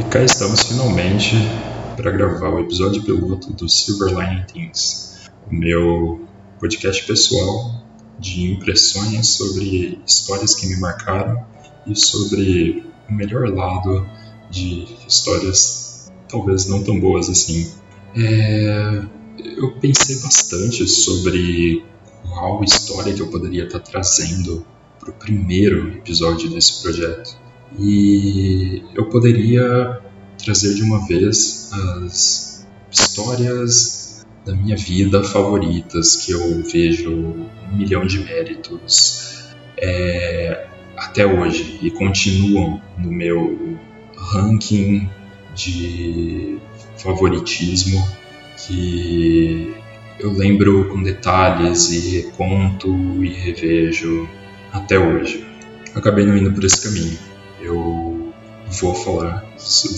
E cá estamos finalmente para gravar o episódio piloto do Silver Lining Things, o meu podcast pessoal de impressões sobre histórias que me marcaram e sobre o melhor lado de histórias talvez não tão boas assim. É, eu pensei bastante sobre qual história que eu poderia estar trazendo para o primeiro episódio desse projeto. E eu poderia trazer de uma vez as histórias da minha vida favoritas que eu vejo um milhão de méritos é, até hoje e continuam no meu ranking de favoritismo que eu lembro com detalhes e reconto e revejo até hoje. Acabei não indo por esse caminho. Eu vou falar,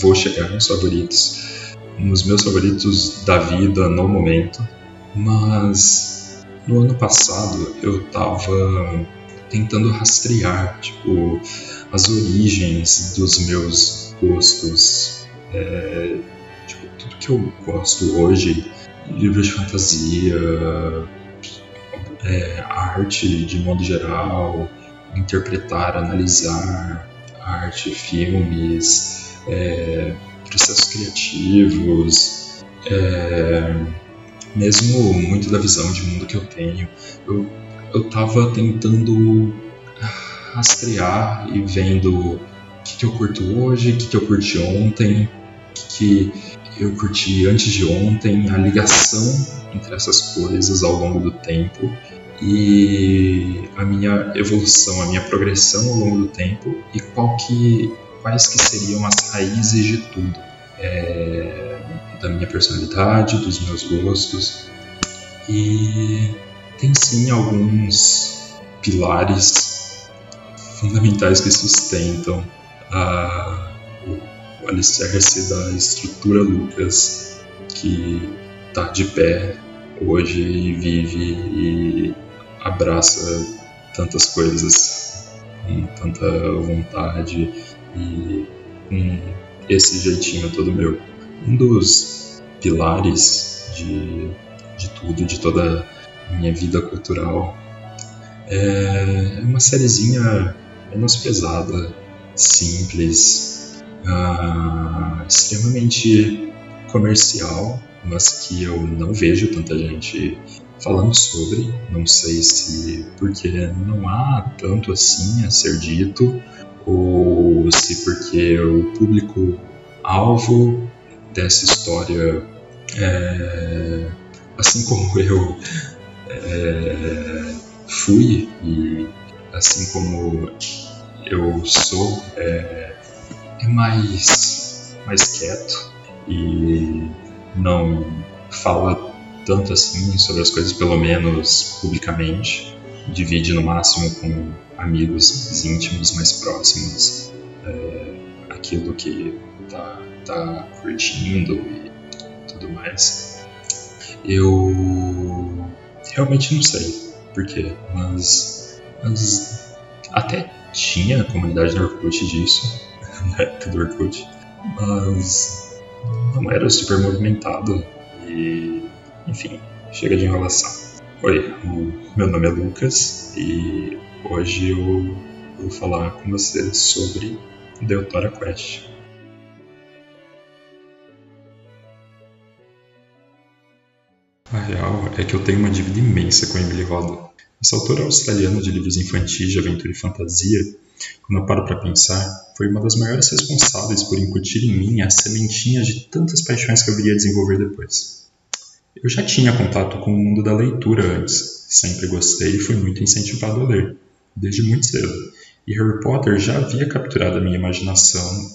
vou chegar nos favoritos, nos meus favoritos da vida no momento, mas no ano passado eu tava tentando rastrear, tipo, as origens dos meus gostos, é, tipo, tudo que eu gosto hoje, livros de fantasia, é, arte de modo geral, interpretar, analisar arte, filmes, é, processos criativos, é, mesmo muito da visão de mundo que eu tenho. Eu, eu tava tentando rastrear e vendo o que, que eu curto hoje, o que, que eu curti ontem, o que, que eu curti antes de ontem, a ligação entre essas coisas ao longo do tempo e a minha evolução, a minha progressão ao longo do tempo e qual que, quais que seriam as raízes de tudo. É, da minha personalidade, dos meus gostos. E tem sim alguns pilares fundamentais que sustentam a, o alicerce da estrutura Lucas que está de pé hoje e vive e abraça tantas coisas com tanta vontade e com esse jeitinho todo meu. Um dos pilares de, de tudo, de toda a minha vida cultural, é uma sériezinha menos pesada, simples, uh, extremamente comercial, mas que eu não vejo tanta gente falando sobre. Não sei se porque não há tanto assim a ser dito, ou se porque o público alvo dessa história, é, assim como eu é, fui e assim como eu sou, é, é mais, mais quieto e não fala tanto assim sobre as coisas, pelo menos publicamente. Divide no máximo com amigos íntimos mais próximos é, aquilo que tá, tá curtindo e tudo mais. Eu realmente não sei porquê, mas, mas até tinha comunidade no Orkut disso, na época do Orkut, mas não era super movimentado e enfim, chega de enrolação. Oi, meu nome é Lucas e hoje eu vou falar com vocês sobre Deutora Quest. A real é que eu tenho uma dívida imensa com Emily Rodda. Essa autora australiana de livros infantis de aventura e fantasia, quando eu paro para pensar, foi uma das maiores responsáveis por incutir em mim a sementinha de tantas paixões que eu viria desenvolver depois. Eu já tinha contato com o mundo da leitura antes, sempre gostei e fui muito incentivado a ler, desde muito cedo. E Harry Potter já havia capturado a minha imaginação,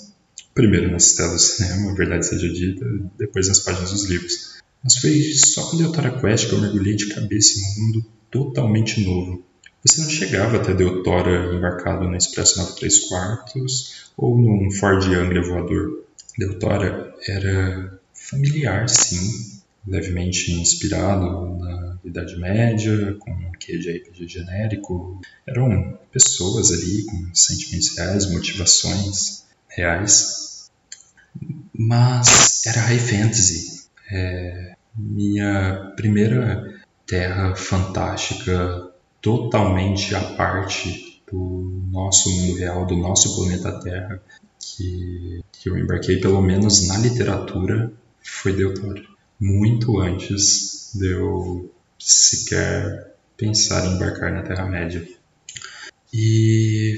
primeiro nas telas do cinema, verdade seja dita, depois nas páginas dos livros. Mas foi só com Deutora Quest que eu mergulhei de cabeça em um mundo totalmente novo. Você não chegava até Deutora embarcado no Expresso 93 quartos ou num Ford Anglia voador. Deutora era familiar, sim, levemente inspirado na Idade Média, com um quê de RPG genérico. Eram pessoas ali com sentimentos reais, motivações reais. mas era high fantasy. É, minha primeira terra fantástica totalmente à parte do nosso mundo real, do nosso planeta Terra, que, que eu embarquei pelo menos na literatura, foi Deutoro. Muito antes de eu sequer pensar em embarcar na Terra-média. E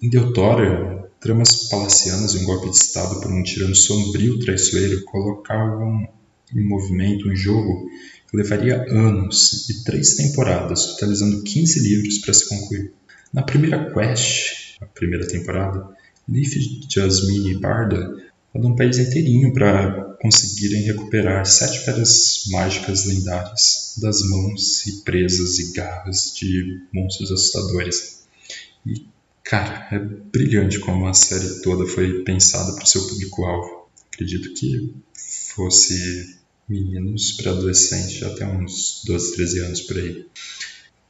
em Deutoro, tramas palacianas e um golpe de Estado por um tirano sombrio traiçoeiro colocavam em movimento um jogo que levaria anos e três temporadas, totalizando 15 livros para se concluir. Na primeira quest, a primeira temporada, Leaf, Jasmine e Barda rodam um país inteirinho para conseguirem recuperar sete pedras mágicas lendárias das mãos e presas e garras de monstros assustadores. E, cara, é brilhante como a série toda foi pensada para o seu público-alvo. Acredito que fosse meninos para adolescentes até uns 12, 13 anos por aí.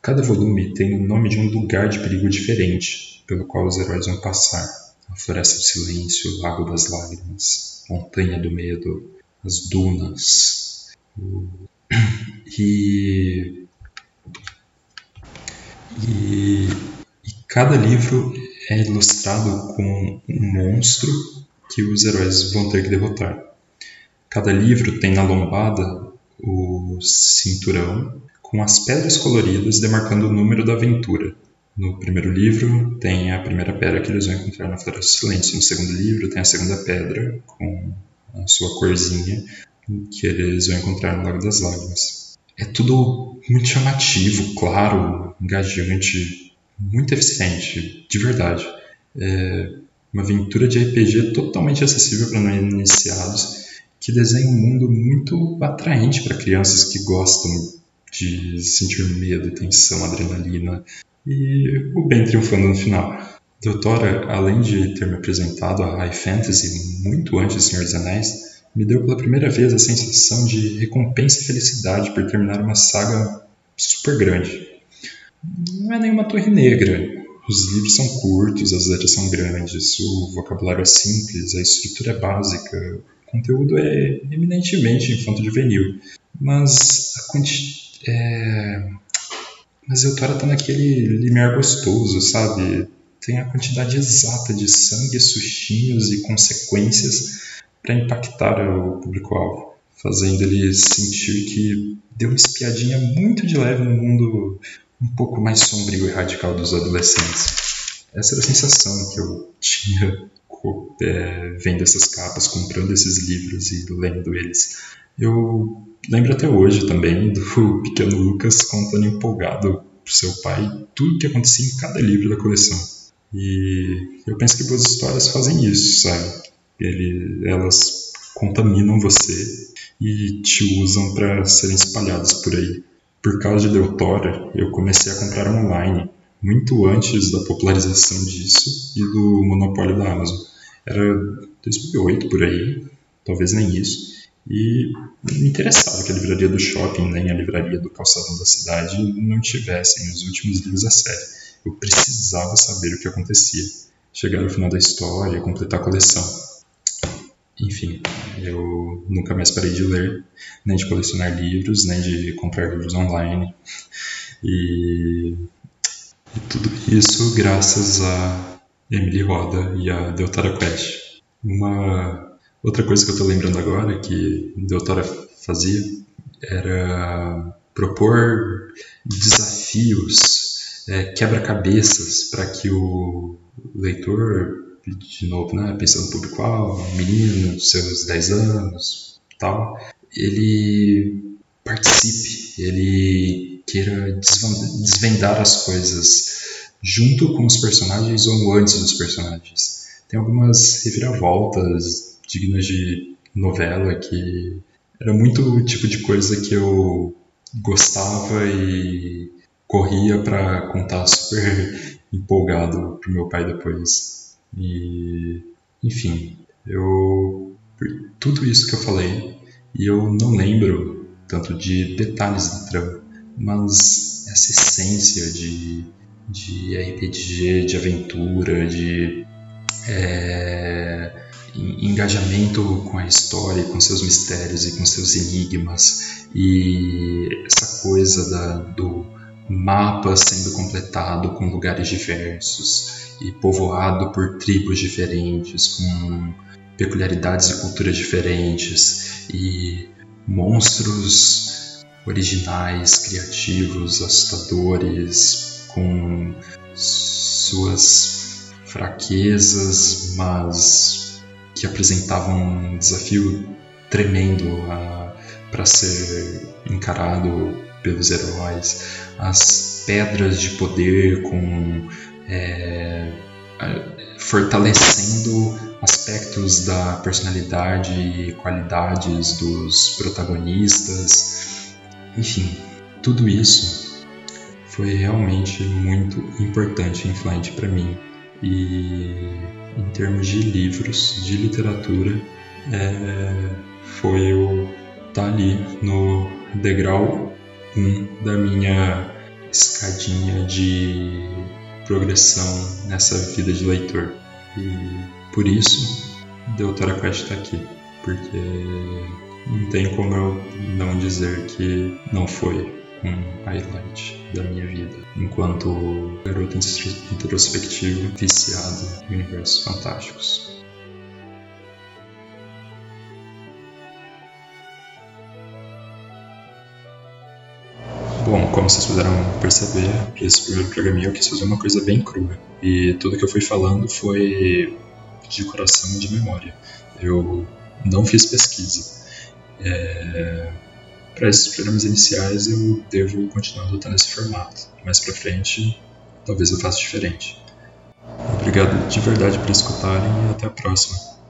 Cada volume tem o nome de um lugar de perigo diferente pelo qual os heróis vão passar. A Floresta do Silêncio, o Lago das Lágrimas, Montanha do Medo, as Dunas. E, e, e cada livro é ilustrado com um monstro que os heróis vão ter que derrotar. Cada livro tem na lombada o cinturão com as pedras coloridas demarcando o número da aventura. No primeiro livro tem a primeira pedra que eles vão encontrar na Floresta do Silêncio. No segundo livro tem a segunda pedra com a sua corzinha que eles vão encontrar no Lago das Lágrimas. É tudo muito chamativo, claro, engajante, muito eficiente, de verdade. É uma aventura de RPG totalmente acessível para não iniciados que desenha um mundo muito atraente para crianças que gostam de sentir medo, tensão, adrenalina e o bem triunfando no final. Doutora, além de ter me apresentado a High Fantasy muito antes de Senhor dos Anéis, me deu pela primeira vez a sensação de recompensa e felicidade por terminar uma saga super grande. Não é nenhuma torre negra. Os livros são curtos, as letras são grandes, o vocabulário é simples, a estrutura é básica, conteúdo é eminentemente infanto-juvenil, mas a quanti... é... mas Eutora tá naquele limiar gostoso, sabe? Tem a quantidade exata de sangue, sustinhos e consequências para impactar o público-alvo, fazendo ele sentir que deu uma espiadinha muito de leve no mundo um pouco mais sombrio e radical dos adolescentes. Essa era a sensação que eu tinha é, vendo essas capas, comprando esses livros e lendo eles. Eu lembro até hoje também do pequeno Lucas contando empolgado pro seu pai tudo que acontecia em cada livro da coleção. E eu penso que boas histórias fazem isso, sabe? Ele, elas contaminam você e te usam para serem espalhadas por aí. Por causa de Deutora, eu comecei a comprar online muito antes da popularização disso e do monopólio da Amazon. Era 2008 por aí, talvez nem isso. E me interessava que a livraria do shopping nem a livraria do calçadão da cidade não tivessem os últimos livros da série. Eu precisava saber o que acontecia, chegar ao final da história, completar a coleção. Enfim, eu nunca mais parei de ler, nem de colecionar livros, nem de comprar livros online. E, e tudo isso graças a Emily Roda e a Deutara Quest. Uma outra coisa que eu estou lembrando agora que Deutara fazia era propor desafios, é, quebra-cabeças para que o leitor, de novo, né, pensando no público-alvo, menino, seus 10 anos, tal, ele participe, ele queira desvendar as coisas junto com os personagens ou antes dos personagens. Tem algumas reviravoltas dignas de novela que era muito o tipo de coisa que eu gostava e corria para contar super empolgado pro meu pai depois. E enfim, eu tudo isso que eu falei e eu não lembro tanto de detalhes da trama, mas essa essência de de RPG, de aventura, de é, engajamento com a história, com seus mistérios e com seus enigmas. E essa coisa da, do mapa sendo completado com lugares diversos e povoado por tribos diferentes, com peculiaridades e culturas diferentes e monstros originais, criativos, assustadores, com suas fraquezas, mas que apresentavam um desafio tremendo para ser encarado pelos heróis, as pedras de poder com é, fortalecendo aspectos da personalidade e qualidades dos protagonistas, enfim, tudo isso foi realmente muito importante e influente para mim. E em termos de livros, de literatura, é, foi o tá ali no degrau 1 um da minha escadinha de progressão nessa vida de leitor. E por isso, Deutera Quest está aqui, porque não tem como eu não dizer que não foi um highlight da minha vida, enquanto garoto introspectivo viciado em universos fantásticos. Bom, como vocês puderam perceber, esse primeiro programinha eu quis fazer uma coisa bem crua. E tudo que eu fui falando foi de coração e de memória. Eu não fiz pesquisa. É... Para esses programas iniciais eu devo continuar adotando esse formato. Mais para frente, talvez eu faça diferente. Obrigado de verdade por escutarem e até a próxima.